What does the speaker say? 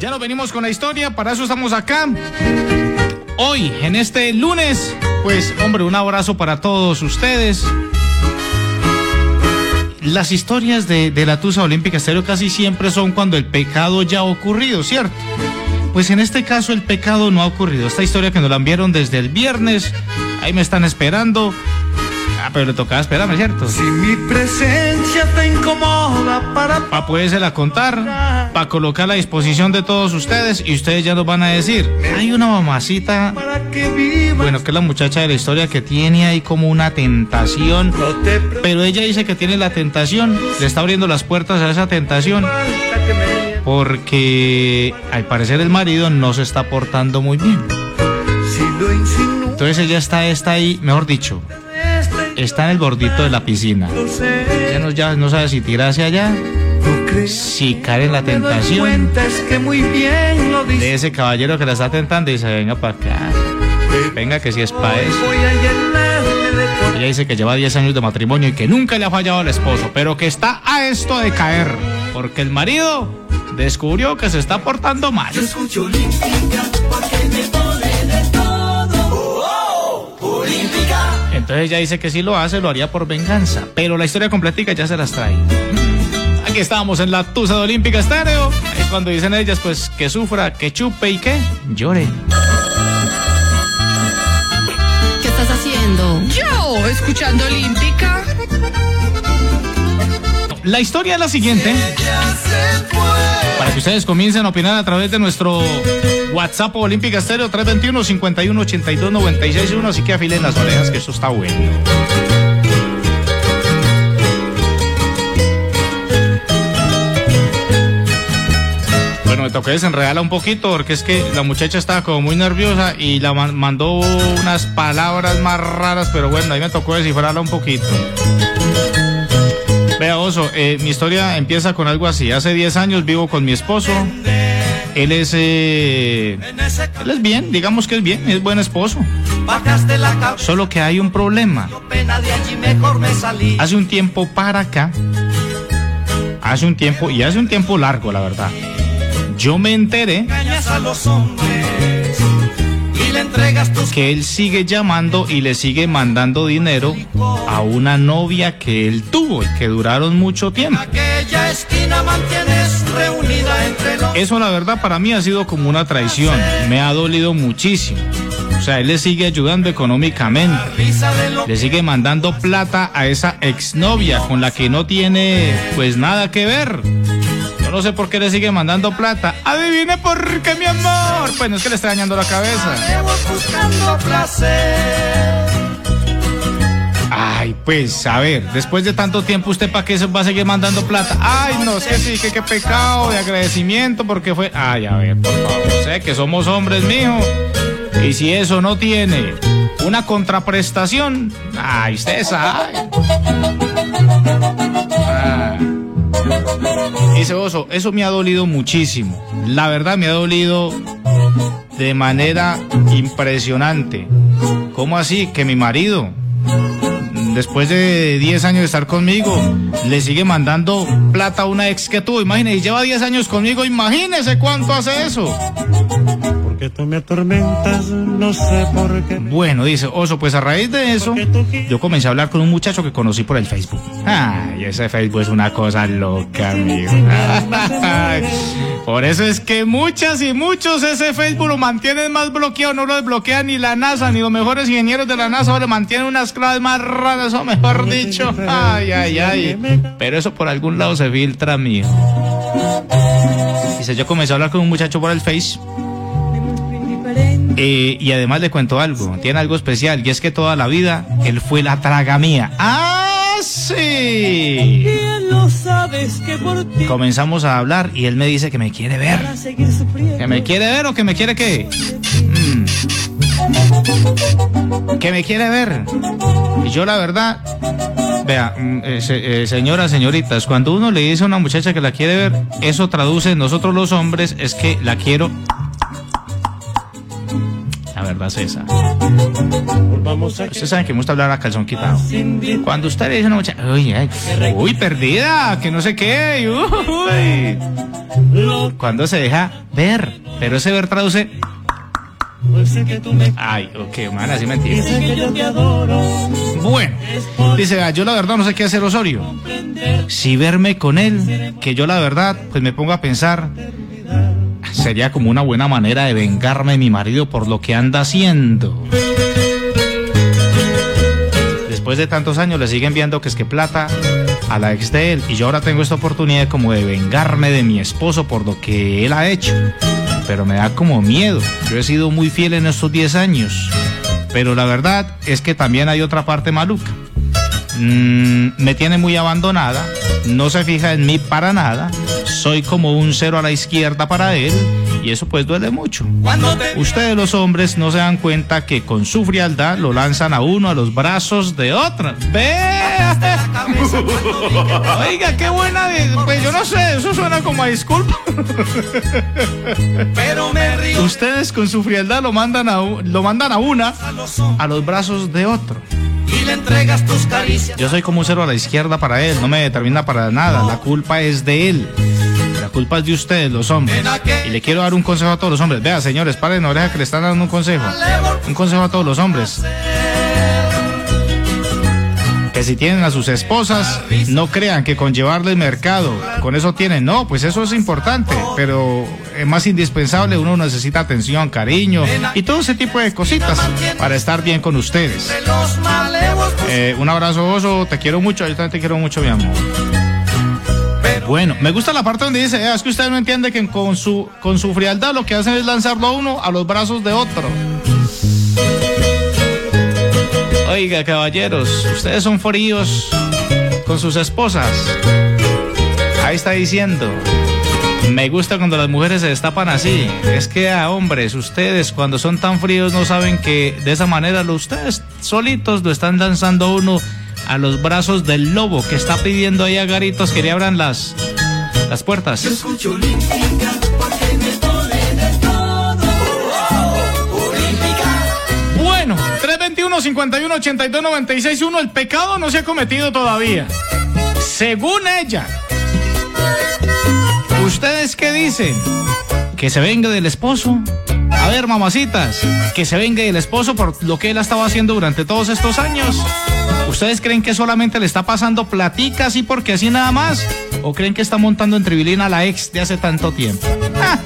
Ya nos venimos con la historia, para eso estamos acá. Hoy, en este lunes, pues hombre, un abrazo para todos ustedes. Las historias de, la Tusa Olímpica Estéreo casi siempre son cuando el pecado ya ha ocurrido, ¿cierto? Pues en este caso el pecado no ha ocurrido. Esta historia que nos la enviaron desde el viernes, ahí me están esperando. Ah, pero le tocaba esperarme, ¿cierto? Si mi presencia te incomoda para... Para podérsela contar, para colocar a la disposición de todos ustedes y ustedes ya nos van a decir, hay una mamacita, Para que vivas. bueno, que es la muchacha de la historia que tiene ahí como una tentación, pero ella dice que tiene la tentación, le está abriendo las puertas a esa tentación porque al parecer el marido no se está portando muy bien. Entonces ella está, está ahí, mejor dicho, está en el bordito de la piscina. Ya no, ya no sabe si tira hacia allá, si cae en la tentación de ese caballero que la está tentando y dice, venga para acá, venga que si es para eso. Ella dice que lleva 10 años de matrimonio y que nunca le ha fallado al esposo, pero que está a esto de caer, porque el marido descubrió que se está portando mal. Escucho olímpica porque me pone de todo. Entonces ella dice que si lo hace, lo haría por venganza, pero la historia completica ya se las trae. Aquí estamos en la Tusa de Olímpica Estéreo. Ahí cuando dicen ellas, pues que sufra, que chupe y que llore. ¿Qué estás haciendo? Yo, escuchando Olímpica. La historia es la siguiente. Para que ustedes comiencen a opinar a través de nuestro WhatsApp Olímpica Estéreo 321 51 82 96 1. Así que afilen las orejas, que eso está bueno. Bueno, me toqué desenredarla un poquito porque es que la muchacha estaba como muy nerviosa y la man- mandó unas palabras más raras, pero bueno, ahí me tocó descifrarla un poquito. Eh, mi historia empieza con algo así. Hace 10 años vivo con mi esposo. Él es, eh, él es bien, digamos que es bien, es buen esposo. Solo que hay un problema. Hace un tiempo para acá, hace un tiempo, y hace un tiempo largo, la verdad. Yo me enteré le entregas tus que él sigue llamando y le sigue mandando dinero a una novia que él tuvo y que duraron mucho tiempo. aquella esquina mantienes reunida entre los Eso la verdad para mí ha sido como una traición, me ha dolido muchísimo. O sea, él le sigue ayudando económicamente, le sigue mandando plata a esa exnovia con la que no tiene pues nada que ver. No sé por qué le sigue mandando plata. Adivine por qué, mi amor. Pues no es que le esté dañando la cabeza. Buscando placer. Ay, pues, a ver, después de tanto tiempo, ¿usted para qué va a seguir mandando plata? Ay, no, que sí, que qué pecado de agradecimiento, porque fue. Ay, a ver, por favor, sé que somos hombres, mijo. Y si eso no tiene una contraprestación, ay, usted. Eso me ha dolido muchísimo. La verdad me ha dolido de manera impresionante. ¿Cómo así? Que mi marido, después de 10 años de estar conmigo, le sigue mandando plata a una ex que tuvo. Imagínese, lleva 10 años conmigo, imagínese cuánto hace eso. Porque tú me atormentas, no sé por qué. Bueno, dice Oso, pues a raíz de eso, yo comencé a hablar con un muchacho que conocí por el Facebook. Ay, ese Facebook es una cosa loca, amigo. Por eso es que muchas y muchos ese Facebook lo mantienen más bloqueado, no lo desbloquea ni la NASA, ni los mejores ingenieros de la NASA, lo mantienen unas claves más raras, o mejor dicho. Ay, ay, ay. Pero eso por algún lado se filtra, amigo. Dice, yo comencé a hablar con un muchacho por el Face. Eh, y además le cuento algo, tiene algo especial, y es que toda la vida él fue la traga mía. ¡Ah, sí! Comenzamos a hablar y él me dice que me quiere ver. ¿Que me quiere ver o que me quiere qué? Mm. Que me quiere ver. Y yo la verdad, vea, mm, eh, se- eh, señoras, señoritas, cuando uno le dice a una muchacha que la quiere ver, eso traduce nosotros los hombres es que la quiero. La verdad es esa. Ustedes saben que me gusta hablar a calzón quitado. Cuando usted le dice a una muchacha, uy, ay, uy, perdida, que no sé qué, uy. Cuando se deja ver. Pero ese ver traduce. Pues sé que tú me Ay, ok, man, así me entiendes. dices que yo te adoro. Bueno, dice, "Ah, yo la verdad no sé qué hacer Osorio. Si verme con él, que yo la verdad, pues me pongo a pensar, sería como una buena manera de vengarme de mi marido por lo que anda haciendo. Después de tantos años le siguen viendo que es que plata a la ex de él y yo ahora tengo esta oportunidad como de vengarme de mi esposo por lo que él ha hecho. Pero me da como miedo. Yo he sido muy fiel en estos 10 años. Pero la verdad es que también hay otra parte maluca. Mm, me tiene muy abandonada, no se fija en mí para nada, soy como un cero a la izquierda para él y eso pues duele mucho. Ustedes los hombres no se dan cuenta que con su frialdad lo lanzan a uno a los brazos de otra. ¡Ve! Oiga, qué buena. Pues yo no sé, eso suena como a disculpa. Pero me río Ustedes con su frialdad lo mandan a, lo mandan a una a los brazos de otro. y le entregas tus caricias. Yo soy como un cero a la izquierda para él, no me determina para nada. La culpa es de él. Culpa es de ustedes, los hombres. Y le quiero dar un consejo a todos los hombres. Vea, señores, paren la oreja que le están dando un consejo. Un consejo a todos los hombres. Que si tienen a sus esposas, no crean que con llevarle el mercado, con eso tienen. No, pues eso es importante, pero es más indispensable. Uno necesita atención, cariño y todo ese tipo de cositas para estar bien con ustedes. Eh, un abrazo, oso. Te quiero mucho. Yo también te quiero mucho, mi amor. Bueno, me gusta la parte donde dice, "Eh, es que usted no entiende que con su, con su frialdad lo que hacen es lanzarlo a uno a los brazos de otro. Oiga, caballeros, ustedes son fríos con sus esposas. Ahí está diciendo. Me gusta cuando las mujeres se destapan así. Es que a hombres, ustedes cuando son tan fríos no saben que de esa manera lo- ustedes solitos lo están lanzando a uno a los brazos del lobo que está pidiendo ahí a garitos que le abran las, las puertas. escucho olímpica porque me pone de todo. Olímpica. Bueno, 321 51 82 96 1 el pecado no se ha cometido todavía. Según ella. ¿Ustedes qué dicen? ¿Que se venga del esposo? A ver, mamacitas, que se venga del esposo por lo que él ha estado haciendo durante todos estos años. ¿Ustedes creen que solamente le está pasando platica así porque así nada más? ¿O creen que está montando en tribilina a la ex de hace tanto tiempo? ¡Ah!